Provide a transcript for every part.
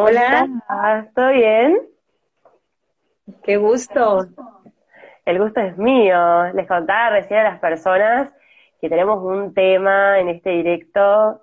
¿Cómo Hola. estás? ¿Todo bien? Qué gusto. El gusto es mío. Les contaba recién a las personas que tenemos un tema en este directo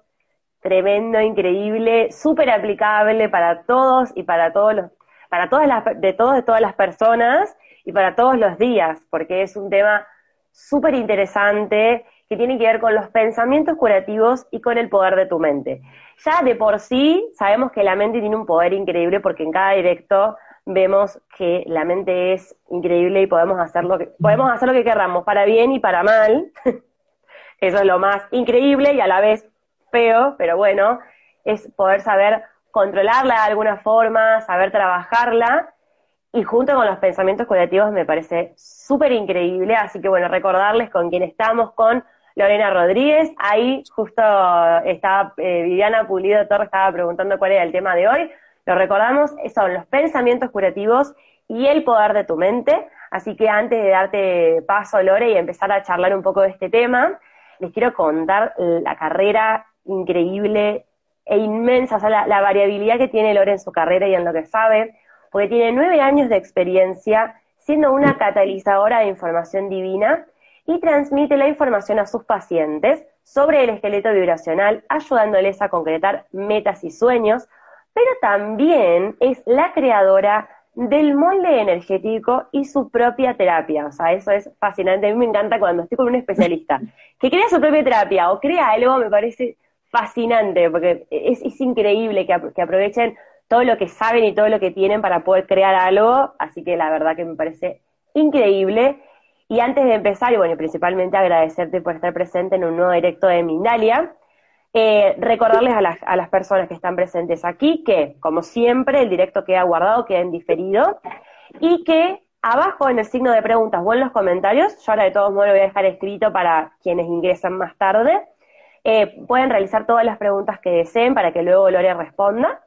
tremendo, increíble, súper aplicable para todos y para todos los, para todas las, de todos, de todas las personas y para todos los días, porque es un tema súper interesante que tiene que ver con los pensamientos curativos y con el poder de tu mente. Ya de por sí sabemos que la mente tiene un poder increíble porque en cada directo vemos que la mente es increíble y podemos hacer lo que, podemos hacer lo que querramos, para bien y para mal. Eso es lo más increíble y a la vez feo, pero bueno, es poder saber controlarla de alguna forma, saber trabajarla y junto con los pensamientos curativos me parece súper increíble, así que bueno, recordarles con quién estamos, con Lorena Rodríguez, ahí justo estaba eh, Viviana Pulido Torres estaba preguntando cuál era el tema de hoy, lo recordamos, son los pensamientos curativos y el poder de tu mente, así que antes de darte paso, Lore, y empezar a charlar un poco de este tema, les quiero contar la carrera increíble e inmensa, o sea, la, la variabilidad que tiene Lore en su carrera y en lo que sabe, porque tiene nueve años de experiencia siendo una catalizadora de información divina y transmite la información a sus pacientes sobre el esqueleto vibracional, ayudándoles a concretar metas y sueños, pero también es la creadora del molde energético y su propia terapia. O sea, eso es fascinante. A mí me encanta cuando estoy con un especialista que crea su propia terapia o crea algo, me parece fascinante, porque es, increíble que aprovechen todo lo que saben y todo lo que tienen para poder crear algo, así que la verdad que me parece increíble. Y antes de empezar, y bueno, principalmente agradecerte por estar presente en un nuevo directo de Mindalia, eh, recordarles a las, a las personas que están presentes aquí que, como siempre, el directo queda guardado, queda en diferido, y que abajo en el signo de preguntas o en los comentarios, yo ahora de todos modos lo voy a dejar escrito para quienes ingresan más tarde, eh, pueden realizar todas las preguntas que deseen para que luego Lore responda.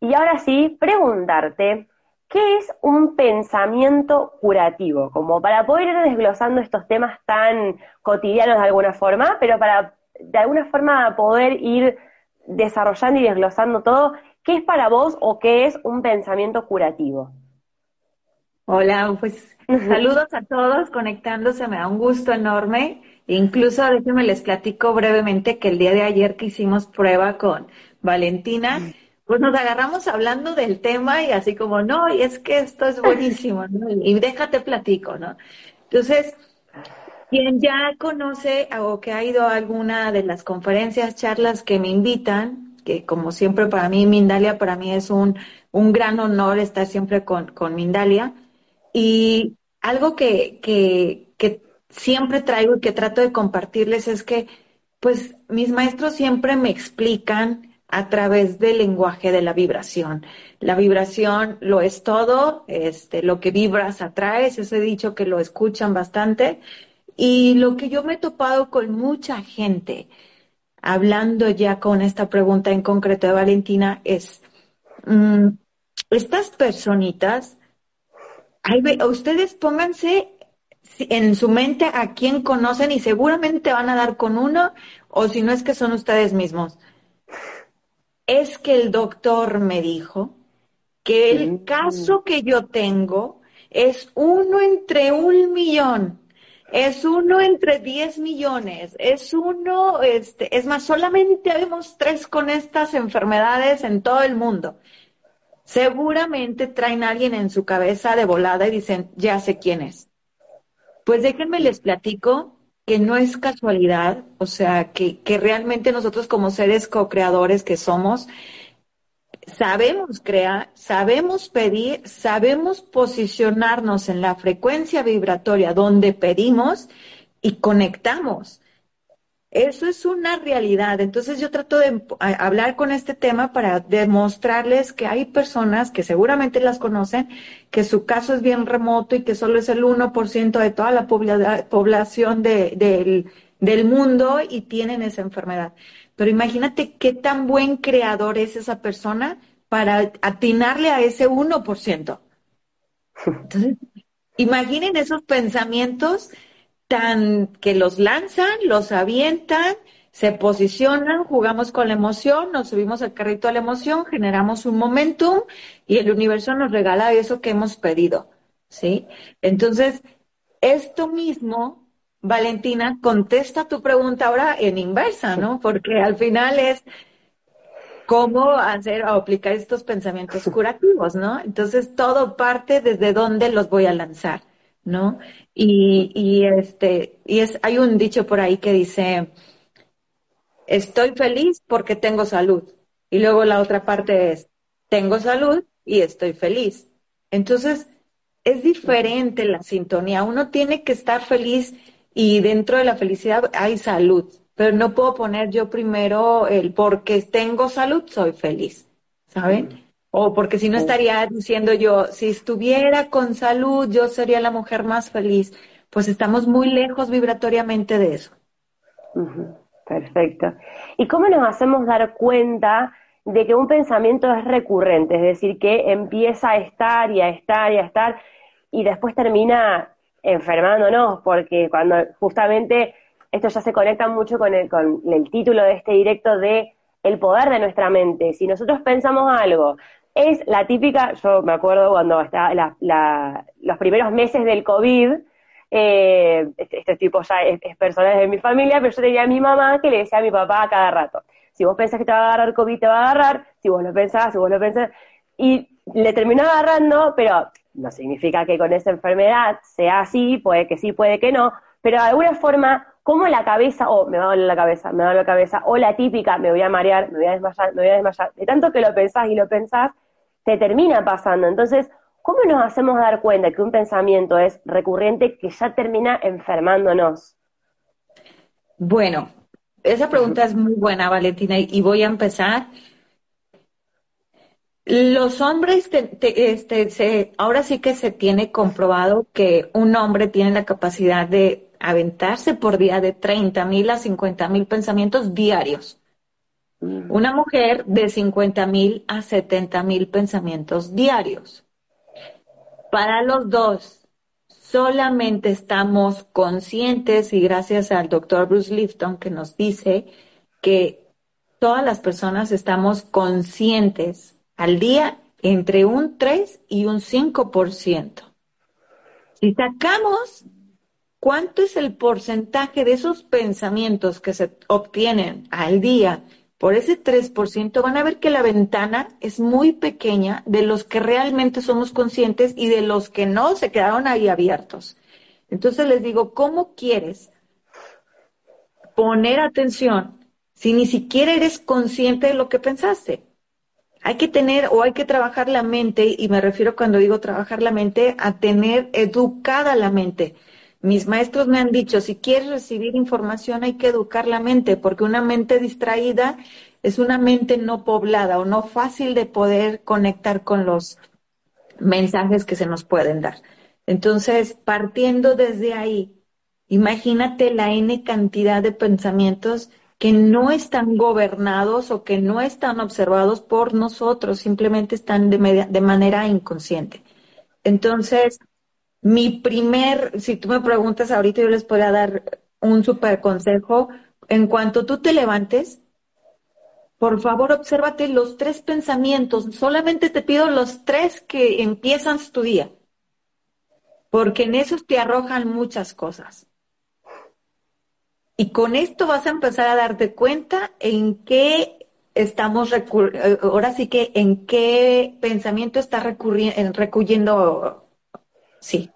Y ahora sí, preguntarte, ¿qué es un pensamiento curativo? Como para poder ir desglosando estos temas tan cotidianos de alguna forma, pero para de alguna forma poder ir desarrollando y desglosando todo, ¿qué es para vos o qué es un pensamiento curativo? Hola, pues saludos a todos conectándose, me da un gusto enorme. Incluso déjenme les platico brevemente que el día de ayer que hicimos prueba con Valentina, pues nos agarramos hablando del tema y así como, no, y es que esto es buenísimo, ¿no? Y déjate platico, ¿no? Entonces, quien ya conoce o que ha ido a alguna de las conferencias, charlas que me invitan, que como siempre para mí, Mindalia, para mí es un, un gran honor estar siempre con, con Mindalia. Y algo que, que, que siempre traigo y que trato de compartirles es que, pues, mis maestros siempre me explican a través del lenguaje de la vibración. La vibración lo es todo, este, lo que vibras atraes, ese dicho que lo escuchan bastante. Y lo que yo me he topado con mucha gente, hablando ya con esta pregunta en concreto de Valentina, es, mmm, estas personitas, ustedes pónganse en su mente a quién conocen y seguramente van a dar con uno, o si no es que son ustedes mismos es que el doctor me dijo que el caso que yo tengo es uno entre un millón, es uno entre diez millones, es uno, este, es más, solamente vemos tres con estas enfermedades en todo el mundo. Seguramente traen a alguien en su cabeza de volada y dicen, ya sé quién es. Pues déjenme les platico que no es casualidad, o sea, que, que realmente nosotros como seres co-creadores que somos, sabemos crear, sabemos pedir, sabemos posicionarnos en la frecuencia vibratoria donde pedimos y conectamos. Eso es una realidad. Entonces yo trato de hablar con este tema para demostrarles que hay personas que seguramente las conocen, que su caso es bien remoto y que solo es el 1% de toda la población de, del, del mundo y tienen esa enfermedad. Pero imagínate qué tan buen creador es esa persona para atinarle a ese 1%. Entonces, imaginen esos pensamientos tan que los lanzan, los avientan se posicionan, jugamos con la emoción, nos subimos al carrito a la emoción, generamos un momentum y el universo nos regala eso que hemos pedido, ¿sí? Entonces, esto mismo, Valentina, contesta tu pregunta ahora en inversa, ¿no? Porque al final es cómo hacer o aplicar estos pensamientos curativos, ¿no? Entonces, todo parte desde dónde los voy a lanzar, ¿no? Y, y este, y es, hay un dicho por ahí que dice, estoy feliz porque tengo salud. Y luego la otra parte es, tengo salud y estoy feliz. Entonces, es diferente la sintonía. Uno tiene que estar feliz y dentro de la felicidad hay salud, pero no puedo poner yo primero el porque tengo salud soy feliz, ¿saben? O porque si no estaría diciendo yo, si estuviera con salud yo sería la mujer más feliz. Pues estamos muy lejos vibratoriamente de eso. Perfecto. ¿Y cómo nos hacemos dar cuenta de que un pensamiento es recurrente? Es decir, que empieza a estar y a estar y a estar y después termina enfermándonos, porque cuando justamente esto ya se conecta mucho con el, con el título de este directo de el poder de nuestra mente. Si nosotros pensamos algo, es la típica, yo me acuerdo cuando estaba los primeros meses del COVID, eh, este, este, tipo ya es, personal de mi familia, pero yo tenía a mi mamá que le decía a mi papá cada rato, si vos pensás que te va a agarrar COVID, te va a agarrar, si vos lo pensás, si vos lo pensás, y le terminó agarrando, pero no significa que con esa enfermedad sea así, puede que sí, puede que no, pero de alguna forma, como la cabeza, o me va a doler la cabeza, me va a doler la cabeza, o la típica, me voy a marear, me voy a desmayar, me voy a desmayar, de tanto que lo pensás y lo pensás, te termina pasando. Entonces, ¿Cómo nos hacemos dar cuenta que un pensamiento es recurrente que ya termina enfermándonos? Bueno, esa pregunta es muy buena, Valentina, y voy a empezar. Los hombres, este, ahora sí que se tiene comprobado que un hombre tiene la capacidad de aventarse por día de 30 mil a 50 mil pensamientos diarios. Mm. Una mujer de 50 mil a 70 mil pensamientos diarios. Para los dos, solamente estamos conscientes y gracias al doctor Bruce Lifton que nos dice que todas las personas estamos conscientes al día entre un 3 y un 5%. Si sacamos cuánto es el porcentaje de esos pensamientos que se obtienen al día por ese 3%, van a ver que la ventana es muy pequeña de los que realmente somos conscientes y de los que no se quedaron ahí abiertos. Entonces les digo, ¿cómo quieres poner atención si ni siquiera eres consciente de lo que pensaste? Hay que tener o hay que trabajar la mente, y me refiero cuando digo trabajar la mente, a tener educada la mente. Mis maestros me han dicho, si quieres recibir información hay que educar la mente, porque una mente distraída es una mente no poblada o no fácil de poder conectar con los mensajes que se nos pueden dar. Entonces, partiendo desde ahí, imagínate la N cantidad de pensamientos que no están gobernados o que no están observados por nosotros, simplemente están de, de manera inconsciente. Entonces, mi primer, si tú me preguntas ahorita, yo les podría dar un super consejo. En cuanto tú te levantes, por favor, obsérvate los tres pensamientos. Solamente te pido los tres que empiezan tu día. Porque en esos te arrojan muchas cosas. Y con esto vas a empezar a darte cuenta en qué estamos, ahora sí que en qué pensamiento está recurriendo, sí,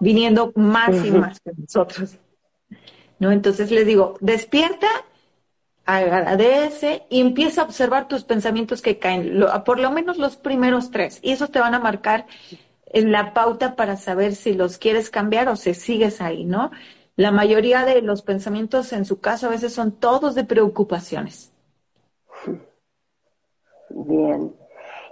viniendo más y más que nosotros. ¿No? Entonces les digo, despierta, agradece y empieza a observar tus pensamientos que caen, por lo menos los primeros tres, y esos te van a marcar en la pauta para saber si los quieres cambiar o si sigues ahí, ¿no? La mayoría de los pensamientos en su caso a veces son todos de preocupaciones. Bien.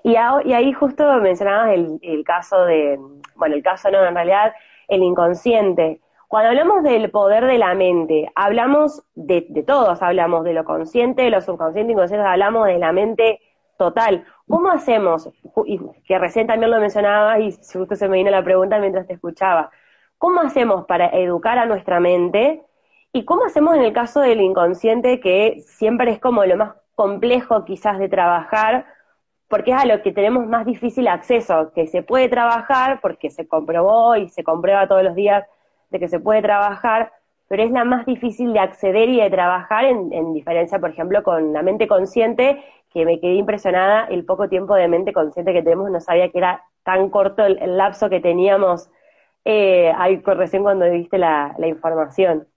Y, ahí justo mencionabas el, caso de, bueno, el caso no, en realidad el inconsciente. Cuando hablamos del poder de la mente, hablamos de, todos, hablamos de lo consciente, de lo subconsciente, inconsciente, hablamos de la mente total. ¿Cómo hacemos? Y que recién también lo mencionabas y justo se me vino la pregunta mientras te escuchaba. ¿Cómo hacemos para educar a nuestra mente ¿Y cómo hacemos en el caso del inconsciente, que siempre es como lo más complejo quizás de trabajar, porque es a lo que tenemos más difícil acceso, que se puede trabajar porque se comprobó y se comprueba todos los días de que se puede trabajar, pero es la más difícil de acceder y de trabajar en, diferencia, por ejemplo, con la mente consciente, que me quedé impresionada el poco tiempo de mente consciente que tenemos, no sabía que era tan corto el, lapso que teníamos eh, ahí recién cuando diste la, la información.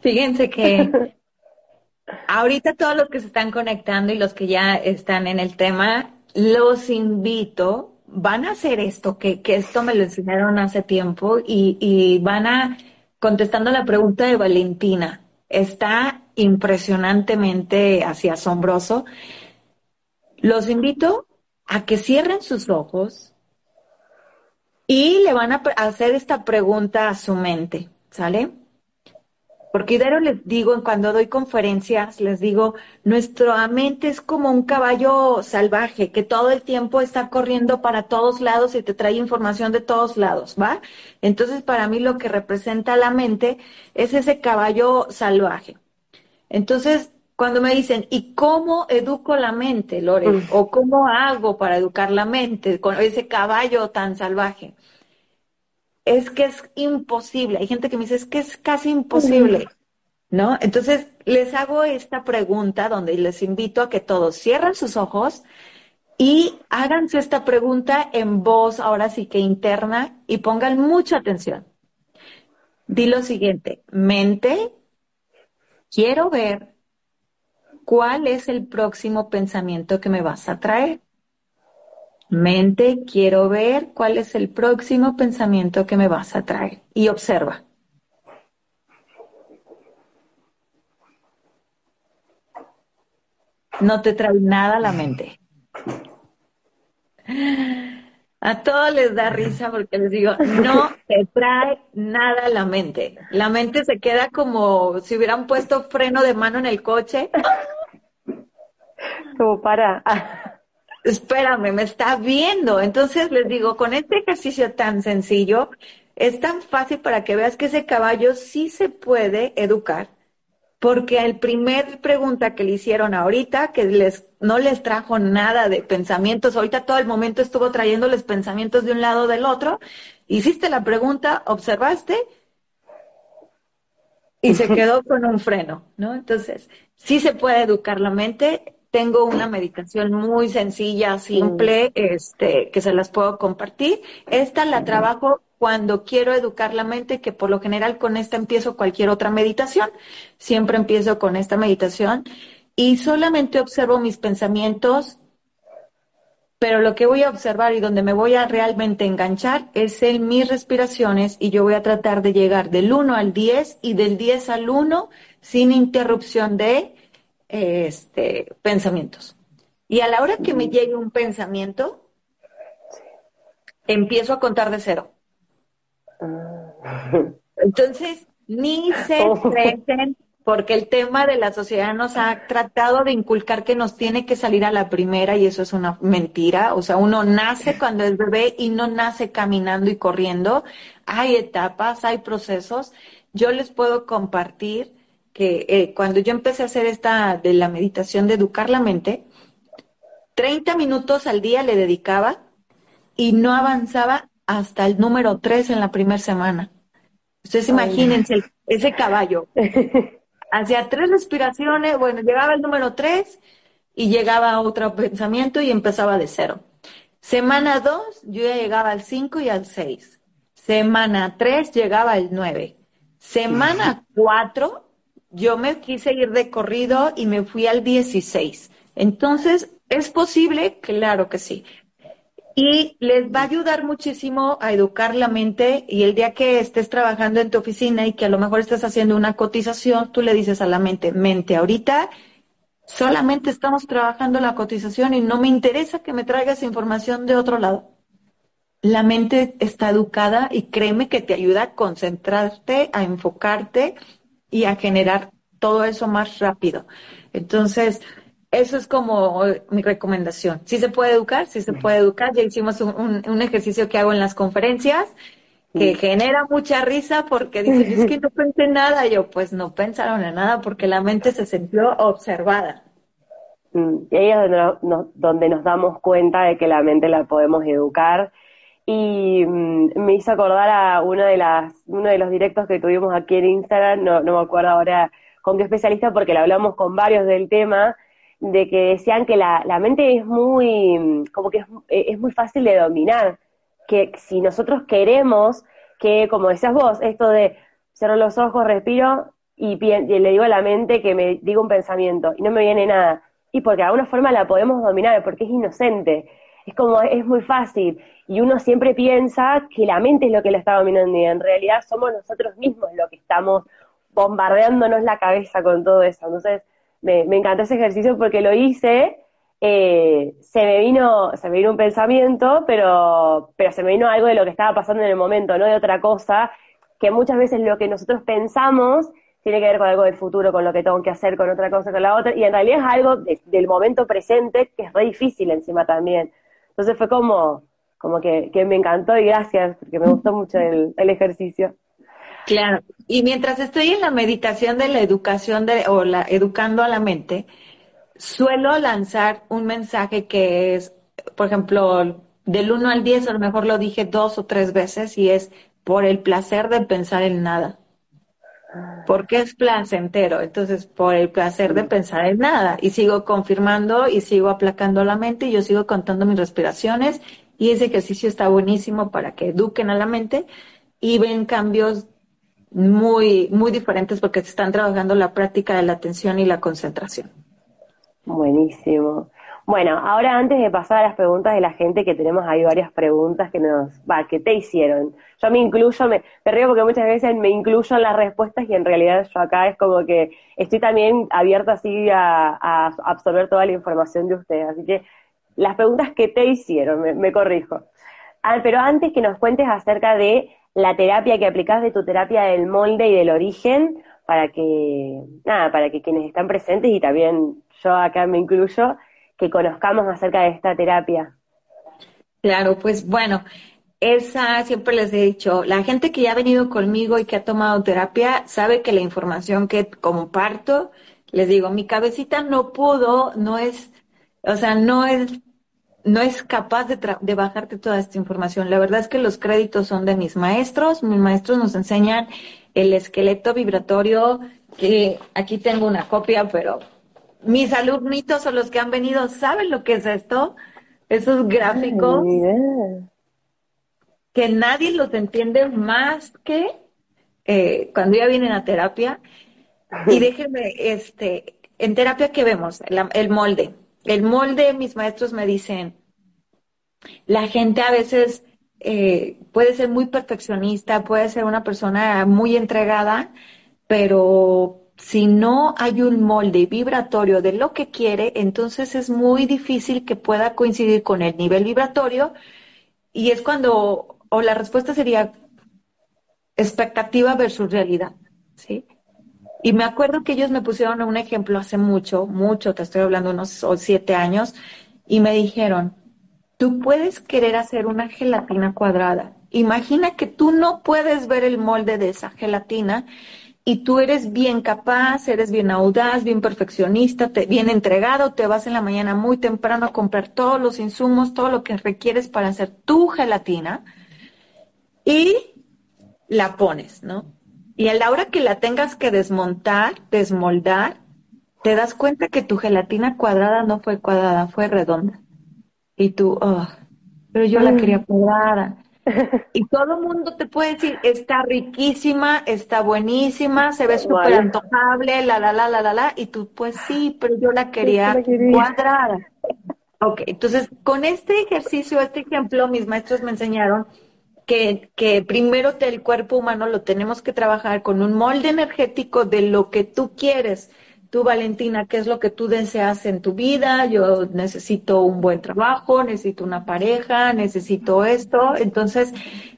Fíjense que ahorita todos los que se están conectando y los que ya están en el tema, los invito van a hacer esto, que, esto me lo enseñaron hace tiempo y, van a, contestando la pregunta de Valentina, está impresionantemente así asombroso. Los invito a que cierren sus ojos y le van a hacer esta pregunta a su mente, ¿sale? Porque Idero les digo, cuando doy conferencias, les digo, nuestra mente es como un caballo salvaje que todo el tiempo está corriendo para todos lados y te trae información de todos lados, ¿va? Entonces, para mí lo que representa la mente es ese caballo salvaje. Entonces, cuando me dicen, ¿y cómo educo la mente, Lore? ¿O cómo hago para educar la mente con ese caballo tan salvaje? Es que es imposible. Hay gente que me dice, es que es casi imposible, ¿no? Entonces, les hago esta pregunta donde les invito a que todos cierren sus ojos y háganse esta pregunta en voz, ahora sí que interna, y pongan mucha atención. Di lo siguiente, mente, quiero ver cuál es el próximo pensamiento que me vas a traer. Mente, quiero ver cuál es el próximo pensamiento que me vas a traer. Y observa. No te trae nada a la mente. A todos les da risa porque les digo, no te trae nada a la mente. La mente se queda como si hubieran puesto freno de mano en el coche. Como para espérame, me está viendo. Entonces les digo, con este ejercicio tan sencillo, es tan fácil para que veas que ese caballo sí se puede educar, porque el primer pregunta que le hicieron ahorita, que les, no les trajo nada de pensamientos, ahorita todo el momento estuvo trayéndoles pensamientos de un lado o del otro, hiciste la pregunta, observaste y se quedó con un freno, ¿no? Entonces, sí se puede educar la mente, tengo una meditación muy sencilla, simple, este, que se las puedo compartir. Esta la trabajo cuando quiero educar la mente, que por lo general con esta empiezo cualquier otra meditación. Siempre empiezo con esta meditación y solamente observo mis pensamientos, pero lo que voy a observar y donde me voy a realmente enganchar es en mis respiraciones y yo voy a tratar de llegar del 1 al 10 y del 10 al 1 sin interrupción de este, pensamientos. Y a la hora que me llegue un pensamiento, empiezo a contar de cero. Entonces, ni se estresen, porque el tema de la sociedad nos ha tratado de inculcar que nos tiene que salir a la primera y eso es una mentira. O sea, uno nace cuando es bebé y no nace caminando y corriendo. Hay etapas, hay procesos. Yo les puedo compartir que eh, cuando yo empecé a hacer esta de la meditación de educar la mente, 30 minutos al día le dedicaba y no avanzaba hasta el número 3 en la primera semana. Ustedes imagínense ese caballo. Hacía tres respiraciones, bueno, llegaba el número 3 y llegaba a otro pensamiento y empezaba de cero. Semana 2, yo ya llegaba al 5 y al 6. Semana 3 llegaba al 9. Semana 4 yo me quise ir de corrido y me fui al 16. Entonces, ¿es posible? Claro que sí. Y les va a ayudar muchísimo a educar la mente y el día que estés trabajando en tu oficina y que a lo mejor estés haciendo una cotización, tú le dices a la mente, mente, ahorita solamente estamos trabajando la cotización y no me interesa que me traigas información de otro lado. La mente está educada y créeme que te ayuda a concentrarte, a enfocarte y a generar todo eso más rápido. Entonces, eso es como mi recomendación. Si se puede educar, si se puede educar. Ya hicimos un, ejercicio que hago en las conferencias que genera mucha risa porque dicen, es que no pensé nada. Yo, pues no pensaron en nada porque la mente se sintió observada. Mm, y ahí es donde nos, damos cuenta de que la mente la podemos educar. Y mm, me hizo acordar a uno de, las, uno de los directos que tuvimos aquí en Instagram, no, no me acuerdo ahora con qué especialista porque lo hablamos con varios del tema, de que decían que la, la mente es muy, como que es, es muy fácil de dominar que si nosotros queremos que, como decías vos, esto de cerrar los ojos, respiro y, le digo a la mente que me diga un pensamiento y no me viene nada. Y porque de alguna forma la podemos dominar, porque es inocente. Es como, es muy fácil. Y uno siempre piensa que la mente es lo que la está dominando y en realidad somos nosotros mismos los que estamos bombardeándonos la cabeza con todo eso. Entonces, me, me encantó ese ejercicio porque lo hice eh, se me vino, se me vino un pensamiento, pero, pero se me vino algo de lo que estaba pasando en el momento, no de otra cosa, que muchas veces lo que nosotros pensamos tiene que ver con algo del futuro, con lo que tengo que hacer, con otra cosa, con la otra, y en realidad es algo del momento presente que es re difícil encima también. Entonces fue como, como que, que me encantó y gracias, porque me gustó mucho el, el ejercicio. Claro, y mientras estoy en la meditación de la educación de, o la educando a la mente, suelo lanzar un mensaje que es, por ejemplo, del 1 al 10, a lo mejor lo dije dos o tres veces, y es por el placer de pensar en nada. Porque es placentero, entonces por el placer de pensar en nada. Y sigo confirmando y sigo aplacando la mente y yo sigo contando mis respiraciones y ese ejercicio está buenísimo para que eduquen a la mente y ven cambios muy, muy diferentes porque se están trabajando la práctica de la atención y la concentración. Buenísimo. Bueno, ahora antes de pasar a las preguntas de la gente, que tenemos ahí varias preguntas que nos, va, que te hicieron. Yo me incluyo, me, me río porque muchas veces me incluyo en las respuestas y en realidad yo acá es como que estoy también abierta así a, absorber toda la información de ustedes. Así que las preguntas que te hicieron, me, corrijo. Ah, pero antes que nos cuentes acerca de la terapia que aplicás de tu terapia del molde y del origen, para que, nada, para que quienes están presentes y también yo acá me incluyo, que conozcamos acerca de esta terapia. Claro, pues bueno, esa siempre les he dicho, la gente que ya ha venido conmigo y que ha tomado terapia sabe que la información que comparto, les digo, mi cabecita no pudo, no es, o sea, no es, no es capaz de, de bajarte toda esta información. La verdad es que los créditos son de mis maestros, mis maestros nos enseñan el esqueleto vibratorio, que aquí tengo una copia, pero mis alumnitos o los que han venido saben lo que es esto, esos gráficos que nadie los entiende más que eh, cuando ya vienen a terapia. Y déjenme, este, en terapia, ¿qué vemos? el molde. El molde, mis maestros me dicen, la gente a veces eh, puede ser muy perfeccionista, puede ser una persona muy entregada, pero si no hay un molde vibratorio de lo que quiere, entonces es muy difícil que pueda coincidir con el nivel vibratorio y es cuando, o la respuesta sería expectativa versus realidad, ¿sí? Y me acuerdo que ellos me pusieron un ejemplo hace mucho, mucho, te estoy hablando unos siete años, y me dijeron, tú puedes querer hacer una gelatina cuadrada. Imagina que tú no puedes ver el molde de esa gelatina y tú eres bien capaz, eres bien audaz, bien perfeccionista, te, bien entregado, te vas en la mañana muy temprano a comprar todos los insumos, todo lo que requieres para hacer tu gelatina y la pones, ¿no? Y a la hora que la tengas que desmontar, desmoldar, te das cuenta que tu gelatina cuadrada no fue cuadrada, fue redonda. Y tú, oh, pero yo la quería cuadrada. Y todo el mundo te puede decir, está riquísima, está buenísima, se ve súper antojable, la, la, la, la, la, la, y tú, pues sí, pero yo la quería, cuadrada. Ok, entonces con este ejercicio, este ejemplo, mis maestros me enseñaron que, primero el cuerpo humano lo tenemos que trabajar con un molde energético de lo que tú quieres tú, Valentina, ¿qué es lo que tú deseas en tu vida? Yo necesito un buen trabajo, necesito una pareja, necesito esto. Entonces,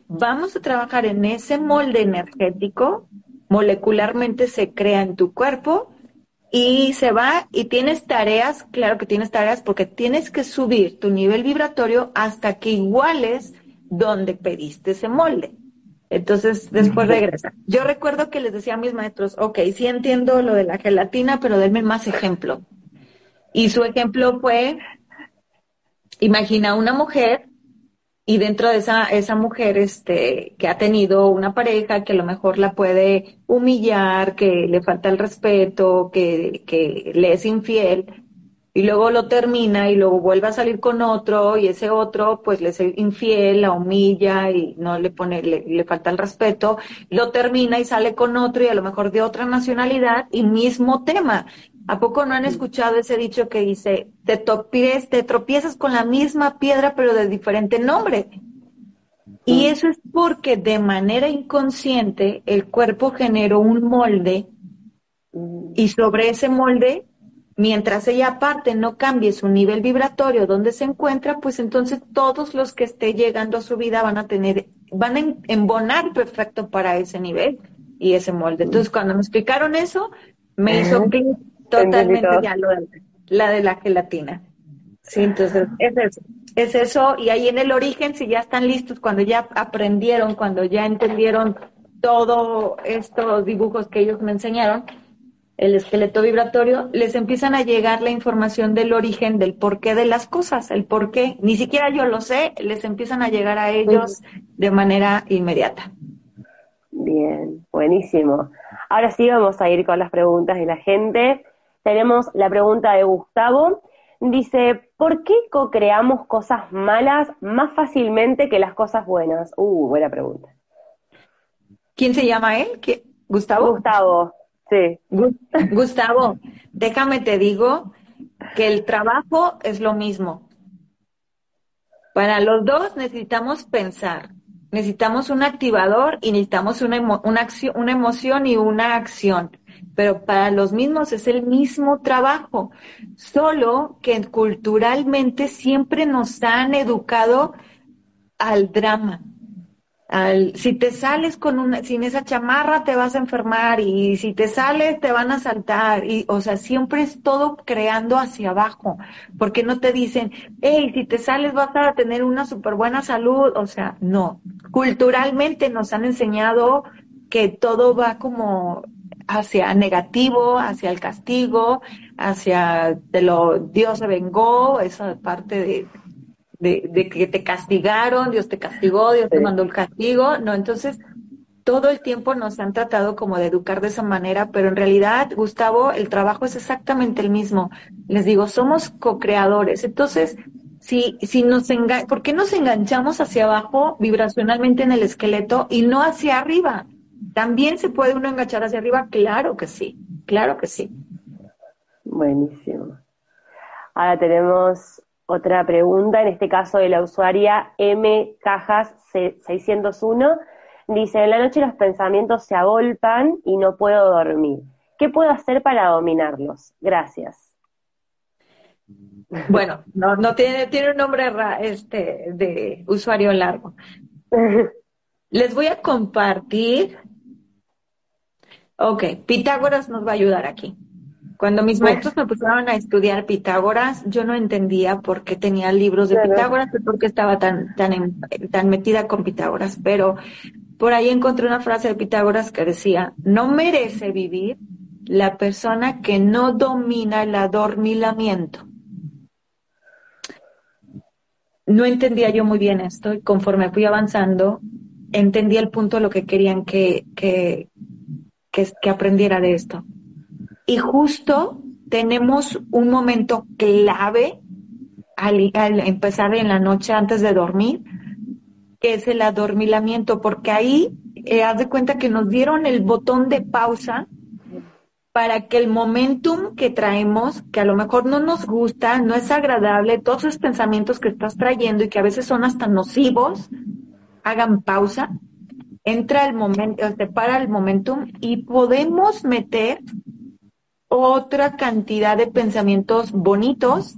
vamos a trabajar en ese molde energético, molecularmente se crea en tu cuerpo y se va y tienes tareas, claro que tienes tareas porque tienes que subir tu nivel vibratorio hasta que iguales donde pediste ese molde. Entonces, después regresa. Yo recuerdo que les decía a mis maestros, ok, sí entiendo lo de la gelatina, pero denme más ejemplo. Y su ejemplo fue, imagina una mujer y dentro de esa, esa mujer este, que ha tenido una pareja que a lo mejor la puede humillar, que le falta el respeto, que, que le es infiel, y luego lo termina y luego vuelve a salir con otro y ese otro pues le es infiel, la humilla y no le pone, le, falta el respeto, lo termina y sale con otro y a lo mejor de otra nacionalidad y mismo tema. ¿A poco no han escuchado ese dicho que dice, te, topies, te tropiezas con la misma piedra pero de diferente nombre? Y eso es porque de manera inconsciente el cuerpo generó un molde y sobre ese molde mientras ella aparte no cambie su nivel vibratorio donde se encuentra, pues entonces todos los que esté llegando a su vida van a tener, van a embonar perfecto para ese nivel y ese molde. Entonces, cuando me explicaron eso, me hizo totalmente ya lo de, la de la gelatina. Sí, entonces es eso, es eso. Y ahí en el origen, si ya están listos, cuando ya aprendieron, cuando ya entendieron todos estos dibujos que ellos me enseñaron, el esqueleto vibratorio, les empiezan a llegar la información del origen, del porqué de las cosas, el porqué. Ni siquiera yo lo sé, les empiezan a llegar a ellos de manera inmediata. Bien, buenísimo. Ahora sí vamos a ir con las preguntas de la gente. Tenemos la pregunta de Gustavo. Dice, ¿por qué co-creamos cosas malas más fácilmente que las cosas buenas? Uh, buena pregunta. ¿Quién se llama él? ¿Gustavo? Gustavo. Sí. Gustavo, déjame te digo que el trabajo es lo mismo. Para los dos necesitamos pensar, necesitamos un activador y necesitamos una, una, acción, una emoción y una acción. Pero para los mismos es el mismo trabajo, solo que culturalmente siempre nos han educado al drama, si te sales con una, sin esa chamarra te vas a enfermar y si te sales te van a saltar y, o sea, siempre es todo creando hacia abajo, porque no te dicen, hey, si te sales vas a tener una súper buena salud, o sea, no. Culturalmente nos han enseñado que todo va como hacia negativo, hacia el castigo, hacia de lo Dios se vengó, esa parte de de, que te castigaron, Dios te castigó, Dios te mandó el castigo, no, entonces todo el tiempo nos han tratado como de educar de esa manera, pero en realidad, Gustavo, el trabajo es exactamente el mismo. Les digo, somos co-creadores. Entonces, si, si nos enga ¿por qué nos enganchamos hacia abajo vibracionalmente en el esqueleto y no hacia arriba? ¿También se puede uno enganchar hacia arriba? Claro que sí, claro que sí. Buenísimo. Ahora tenemos otra pregunta, en este caso de la usuaria M Cajas 601, dice, en la noche los pensamientos se agolpan y no puedo dormir. ¿Qué puedo hacer para dominarlos? Gracias. Bueno, no, no tiene, tiene un nombre este, de usuario largo. Les voy a compartir. Ok, Pitágoras nos va a ayudar aquí. Cuando mis maestros me pusieron a estudiar Pitágoras, yo no entendía por qué tenía libros de Pitágoras y por qué estaba tan, tan, tan metida con Pitágoras. Pero por ahí encontré una frase de Pitágoras que decía, no merece vivir la persona que no domina el adormilamiento. No entendía yo muy bien esto y conforme fui avanzando, entendí el punto de lo que querían que, que, que aprendiera de esto. Y justo tenemos un momento clave al, empezar en la noche antes de dormir, que es el adormilamiento, porque ahí eh, haz de cuenta que nos dieron el botón de pausa para que el momentum que traemos, que a lo mejor no nos gusta, no es agradable, todos esos pensamientos que estás trayendo y que a veces son hasta nocivos, hagan pausa, entra el momento, se para el momentum y podemos meter otra cantidad de pensamientos bonitos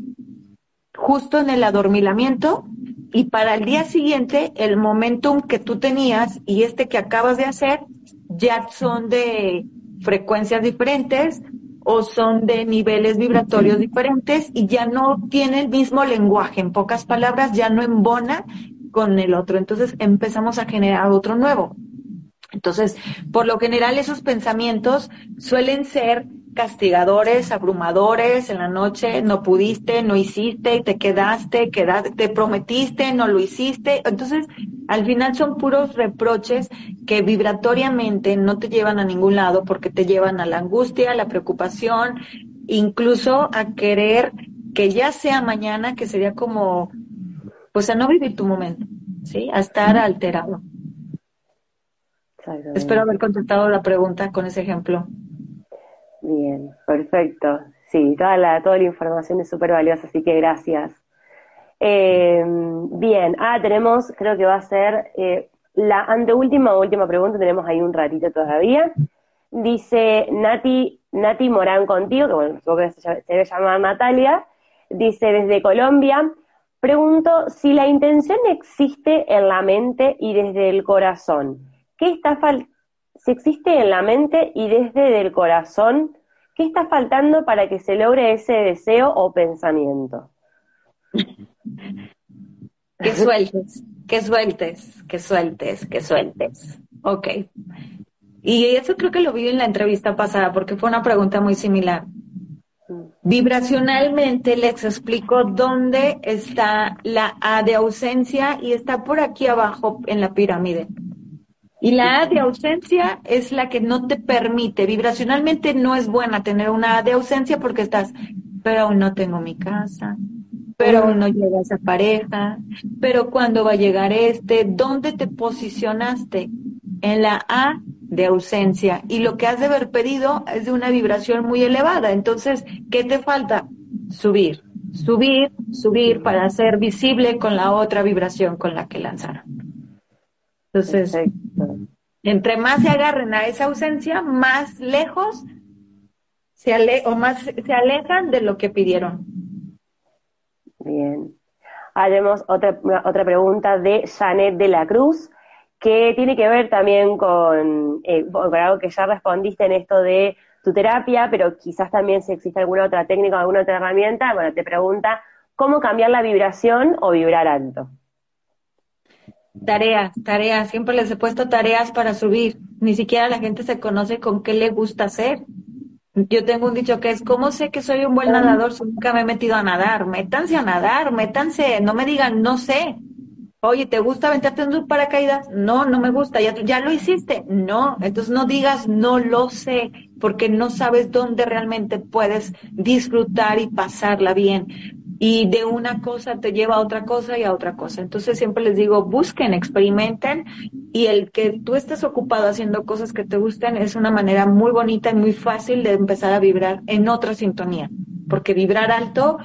justo en el adormilamiento y para el día siguiente el momentum que tú tenías y este que acabas de hacer ya son de frecuencias diferentes o son de niveles vibratorios diferentes y ya no tiene el mismo lenguaje. En pocas palabras, ya no embona con el otro. Entonces empezamos a generar otro nuevo. Entonces, por lo general, esos pensamientos suelen ser castigadores, abrumadores en la noche, no pudiste, no hiciste, te quedaste, quedaste, te prometiste, no lo hiciste. Entonces, al final son puros reproches que vibratoriamente no te llevan a ningún lado porque te llevan a la angustia, a la preocupación, incluso a querer que ya sea mañana, que sería como, pues a no vivir tu momento, ¿sí? A estar alterado. Espero haber contestado la pregunta con ese ejemplo. Bien, perfecto. Sí, toda la, toda la información es súper valiosa, así que gracias. Eh, bien, ah, tenemos, creo que va a ser eh, la anteúltima o última pregunta, tenemos ahí un ratito todavía. Dice Nati, Nati Morán contigo, que bueno, supongo que se debe llamar Natalia, dice desde Colombia, pregunto si la intención existe en la mente y desde el corazón. ¿Qué está si existe en la mente y desde el corazón, ¿qué está faltando para que se logre ese deseo o pensamiento? Que sueltes, que sueltes, que sueltes, que sueltes. Ok. Y eso creo que lo vi en la entrevista pasada porque fue una pregunta muy similar. Vibracionalmente les explico dónde está la A de ausencia y está por aquí abajo en la pirámide. Y la A de ausencia es la que no te permite, vibracionalmente no es buena tener una A de ausencia porque estás, pero aún no tengo mi casa, pero aún no llega esa pareja, pero cuando va a llegar este, ¿dónde te posicionaste? En la A de ausencia. Y lo que has de haber pedido es de una vibración muy elevada. Entonces, ¿qué te falta? Subir, subir, subir para ser visible con la otra vibración con la que lanzaron. Entonces, entre más se agarren a esa ausencia, más lejos se ale o más se alejan de lo que pidieron. Bien. Haremos otra, otra pregunta de Janet de la Cruz, que tiene que ver también con, eh, con algo que ya respondiste en esto de tu terapia, pero quizás también si existe alguna otra técnica o alguna otra herramienta, bueno, te pregunta, ¿cómo cambiar la vibración o vibrar alto? Tareas, tareas, siempre les he puesto tareas para subir. Ni siquiera la gente se conoce con qué le gusta hacer. Yo tengo un dicho que es, ¿cómo sé que soy un buen nadador si nunca me he metido a nadar? Métanse a nadar, métanse, no me digan, no sé. Oye, ¿te gusta aventarte en un paracaídas? No, no me gusta. ¿Ya, ¿Ya lo hiciste? No. Entonces no digas, no lo sé, porque no sabes dónde realmente puedes disfrutar y pasarla bien y de una cosa te lleva a otra cosa y a otra cosa. Entonces siempre les digo, busquen, experimenten y el que tú estés ocupado haciendo cosas que te gusten es una manera muy bonita y muy fácil de empezar a vibrar en otra sintonía, porque vibrar alto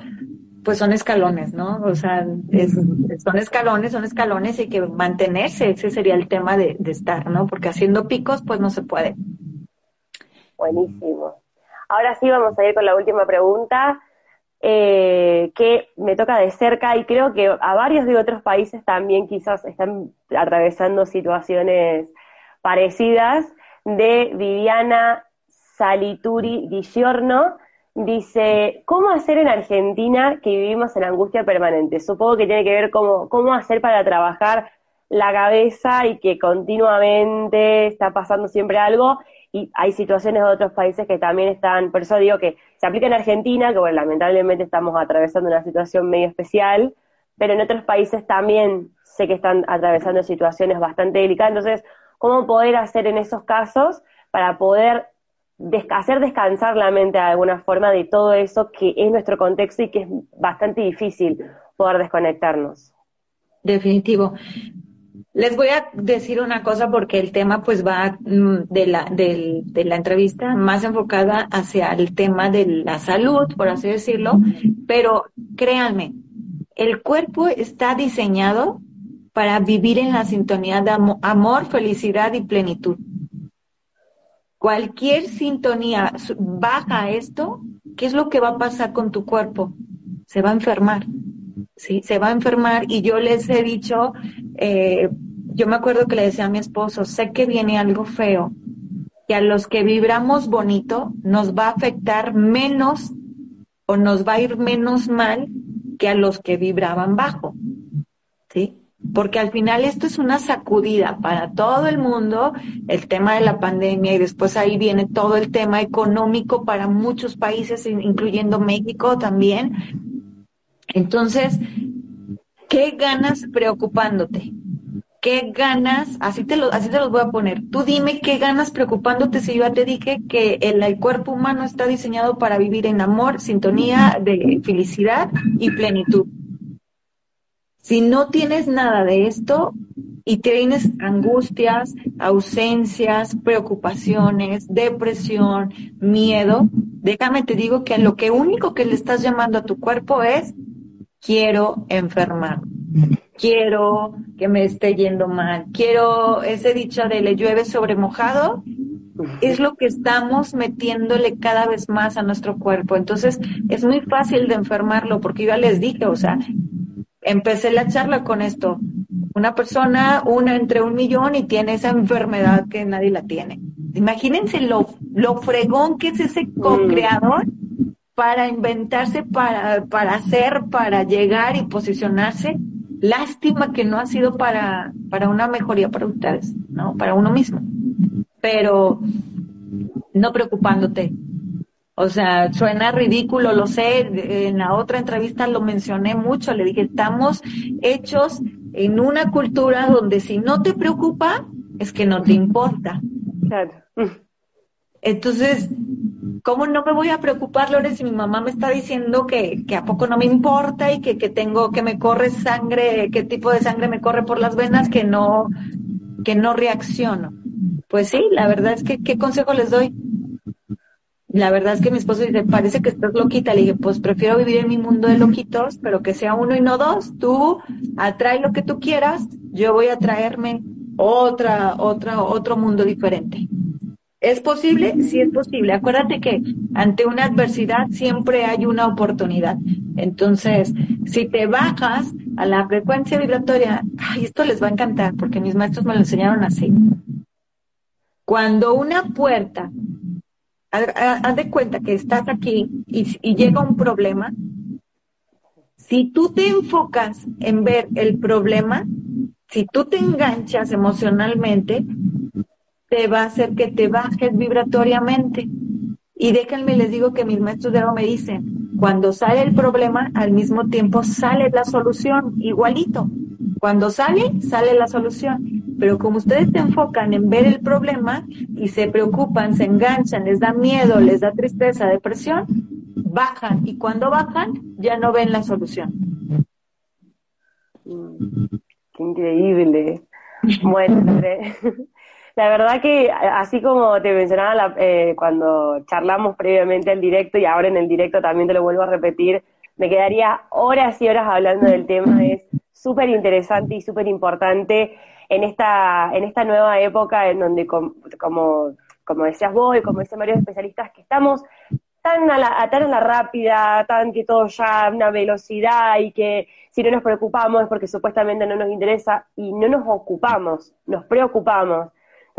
pues son escalones, ¿no? O sea, son escalones, son escalones y que mantenerse, ese sería el tema de, de estar, ¿no? Porque haciendo picos pues no se puede. Buenísimo. Ahora sí vamos a ir con la última pregunta eh, que me toca de cerca y creo que a varios de otros países también quizás están atravesando situaciones parecidas, de Viviana Salituri Di Giorno, dice, ¿cómo hacer en Argentina que vivimos en angustia permanente? Supongo que tiene que ver cómo, cómo hacer para trabajar la cabeza y que continuamente está pasando siempre algo y hay situaciones de otros países que también están, por eso digo que se aplica en Argentina, que bueno, lamentablemente estamos atravesando una situación medio especial, pero en otros países también sé que están atravesando situaciones bastante delicadas, entonces, ¿cómo poder hacer en esos casos para poder hacer descansar la mente de alguna forma de todo eso que es nuestro contexto y que es bastante difícil poder desconectarnos? Definitivo. Les voy a decir una cosa porque el tema pues va mm, de la, de, la entrevista más enfocada hacia el tema de la salud, por así decirlo, pero créanme, el cuerpo está diseñado para vivir en la sintonía de amor, felicidad y plenitud. Cualquier sintonía baja esto, ¿qué es lo que va a pasar con tu cuerpo? Se va a enfermar. ¿sí? Se va a enfermar y yo les he dicho, eh, yo me acuerdo que le decía a mi esposo, sé que viene algo feo, y a los que vibramos bonito nos va a afectar menos o nos va a ir menos mal que a los que vibraban bajo. ¿Sí? porque al final esto es una sacudida para todo el mundo, el tema de la pandemia y después ahí viene todo el tema económico para muchos países, incluyendo México también. Entonces, ¿qué ganas preocupándote? ¿Qué ganas? Así te, lo, así te los voy a poner. Tú dime qué ganas preocupándote si yo ya te dije que el, el cuerpo humano está diseñado para vivir en amor, sintonía, de felicidad y plenitud. Si no tienes nada de esto y tienes angustias, ausencias, preocupaciones, depresión, miedo, déjame te digo que lo que único que le estás llamando a tu cuerpo es quiero enfermar. Quiero que me esté yendo mal. Quiero ese dicho de le llueve sobre mojado. Es lo que estamos metiéndole cada vez más a nuestro cuerpo. Entonces, es muy fácil de enfermarlo porque yo ya les dije, o sea, empecé la charla con esto. Una persona, una entre un millón y tiene esa enfermedad que nadie la tiene. Imagínense lo, lo fregón que es ese co-creador para inventarse, para, para hacer, para llegar y posicionarse. Lástima que no ha sido para, para una mejoría para ustedes, ¿no? Para uno mismo. Pero no preocupándote, o sea, suena ridículo, lo sé. En la otra entrevista lo mencioné mucho. Le dije, estamos hechos en una cultura donde si no te preocupa, es que no te importa. Claro. Entonces, ¿cómo no me voy a preocupar, Lore, si mi mamá me está diciendo que, que a poco no me importa y que, que tengo, que me corre sangre, qué tipo de sangre me corre por las venas, que no, que no reacciono? Pues sí, la verdad es que, ¿qué consejo les doy? la verdad es que mi esposo dice, parece que estás loquita. Le dije, pues prefiero vivir en mi mundo de loquitos, pero que sea uno y no dos. Tú atrae lo que tú quieras, yo voy a traerme otra, otra, otro mundo diferente. ¿Es posible? Sí es posible. Acuérdate que ante una adversidad siempre hay una oportunidad. Entonces, si te bajas a la frecuencia vibratoria, esto les va a encantar porque mis maestros me lo enseñaron así. Cuando una puerta haz de cuenta que estás aquí y, llega un problema, si tú te enfocas en ver el problema, si tú te enganchas emocionalmente, te va a hacer que te bajes vibratoriamente. Y déjenme, les digo que mis maestros de oro me dicen, cuando sale el problema, al mismo tiempo sale la solución, igualito. Cuando sale, sale la solución. Pero como ustedes se enfocan en ver el problema y se preocupan, se enganchan, les da miedo, les da tristeza, depresión, bajan. Y cuando bajan, ya no ven la solución. Qué increíble. Bueno, la verdad que así como te mencionaba eh, cuando charlamos previamente al directo y ahora en el directo también te lo vuelvo a repetir, me quedaría horas y horas hablando del tema. Es súper interesante y súper importante en esta, en esta nueva época en donde, como, como decías vos y como dicen varios especialistas, que estamos tan a la, tan a la rápida, tan que todo ya a una velocidad y que si no nos preocupamos es porque supuestamente no nos interesa y no nos ocupamos, nos preocupamos.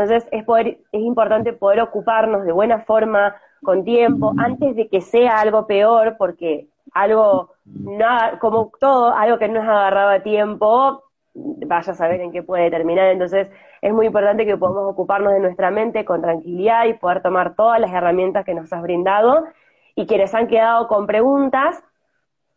Entonces es, poder, es importante poder ocuparnos de buena forma, con tiempo, antes de que sea algo peor, porque algo, no, como todo, algo que no es agarrado a tiempo, vaya a saber en qué puede terminar. Entonces, es muy importante que podamos ocuparnos de nuestra mente con tranquilidad y poder tomar todas las herramientas que nos has brindado. Y quienes han quedado con preguntas,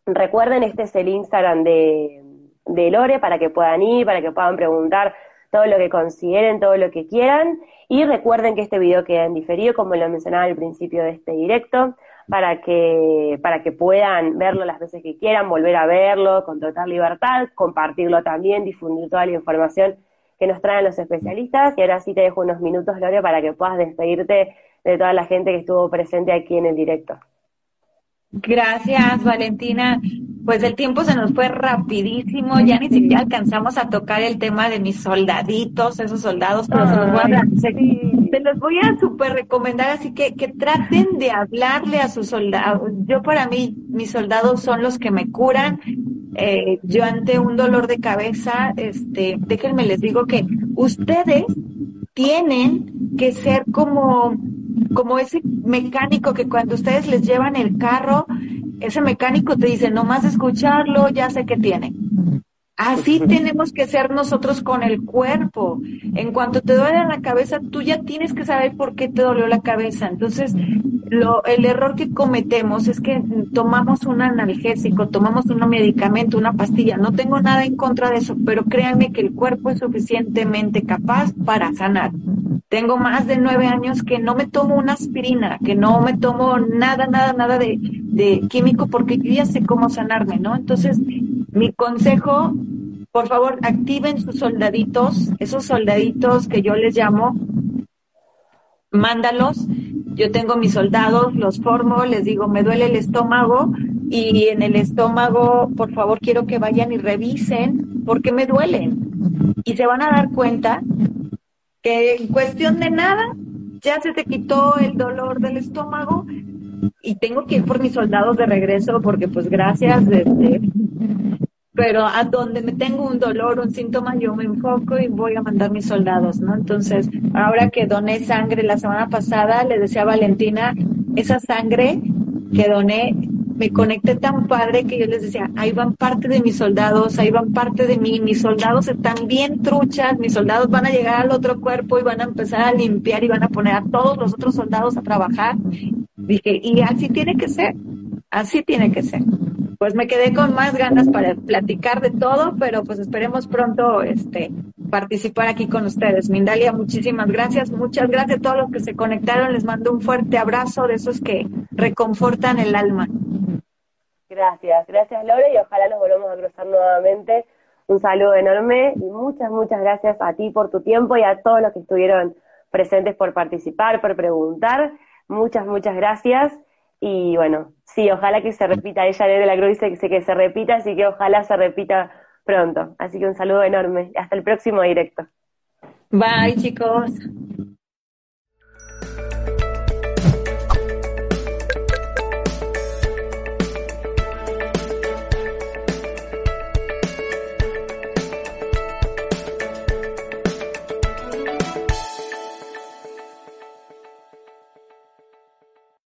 recuerden, este es el Instagram de, de Lore para que puedan ir, para que puedan preguntar todo lo que consideren, todo lo que quieran. Y recuerden que este video queda en diferido, como lo mencionaba al principio de este directo para que, para que puedan verlo las veces que quieran, volver a verlo con total libertad, compartirlo también, difundir toda la información que nos traen los especialistas. Y ahora sí te dejo unos minutos, Gloria, para que puedas despedirte de toda la gente que estuvo presente aquí en el directo. Gracias, Valentina. Pues el tiempo se nos fue rapidísimo, ya ni siquiera alcanzamos a tocar el tema de mis soldaditos, esos soldados, pero se los voy a, se, los voy a super recomendar, así que que traten de hablarle a sus soldados. Yo para mí, mis soldados son los que me curan. Eh, yo ante un dolor de cabeza, este, déjenme les digo que ustedes tienen que ser como como ese mecánico que cuando ustedes les llevan el carro, ese mecánico te dice, no más escucharlo, ya sé que tiene. Así tenemos que ser nosotros con el cuerpo. En cuanto te duele la cabeza, tú ya tienes que saber por qué te dolió la cabeza. Entonces, lo, el error que cometemos es que tomamos un analgésico, tomamos un medicamento, una pastilla. No tengo nada en contra de eso, pero créanme que el cuerpo es suficientemente capaz para sanar. Tengo más de nueve años que no me tomo una aspirina, que no me tomo nada, nada, nada de, químico porque yo ya sé cómo sanarme, ¿no? Entonces, mi consejo, por favor, activen sus soldaditos, esos soldaditos que yo les llamo, mándalos. Yo tengo mis soldados, los formo, les digo, me duele el estómago y en el estómago, por favor, quiero que vayan y revisen porque me duelen. Y se van a dar cuenta que en cuestión de nada ya se te quitó el dolor del estómago y tengo que ir por mis soldados de regreso porque pues gracias desde pero a donde me tengo un dolor, un síntoma, yo me enfoco y voy a mandar mis soldados, ¿no? Entonces, ahora que doné sangre la semana pasada, le decía a Valentina, esa sangre que doné, me conecté tan padre que yo les decía, ahí van parte de mis soldados, ahí van parte de mí, mis soldados están bien truchas, mis soldados van a llegar al otro cuerpo y van a empezar a limpiar y van a poner a todos los otros soldados a trabajar. Dije, y así tiene que ser, así tiene que ser pues me quedé con más ganas para platicar de todo, pero pues esperemos pronto este participar aquí con ustedes. Mindalia, muchísimas gracias, muchas gracias a todos los que se conectaron, les mando un fuerte abrazo de esos que reconfortan el alma. Gracias, gracias Laura y ojalá nos volvamos a cruzar nuevamente. Un saludo enorme y muchas, muchas gracias a ti por tu tiempo y a todos los que estuvieron presentes por participar, por preguntar. Muchas, muchas gracias. Y bueno, sí, ojalá que se repita. Ella de la Cruz dice que se repita, así que ojalá se repita pronto. Así que un saludo enorme. Hasta el próximo directo. Bye, chicos.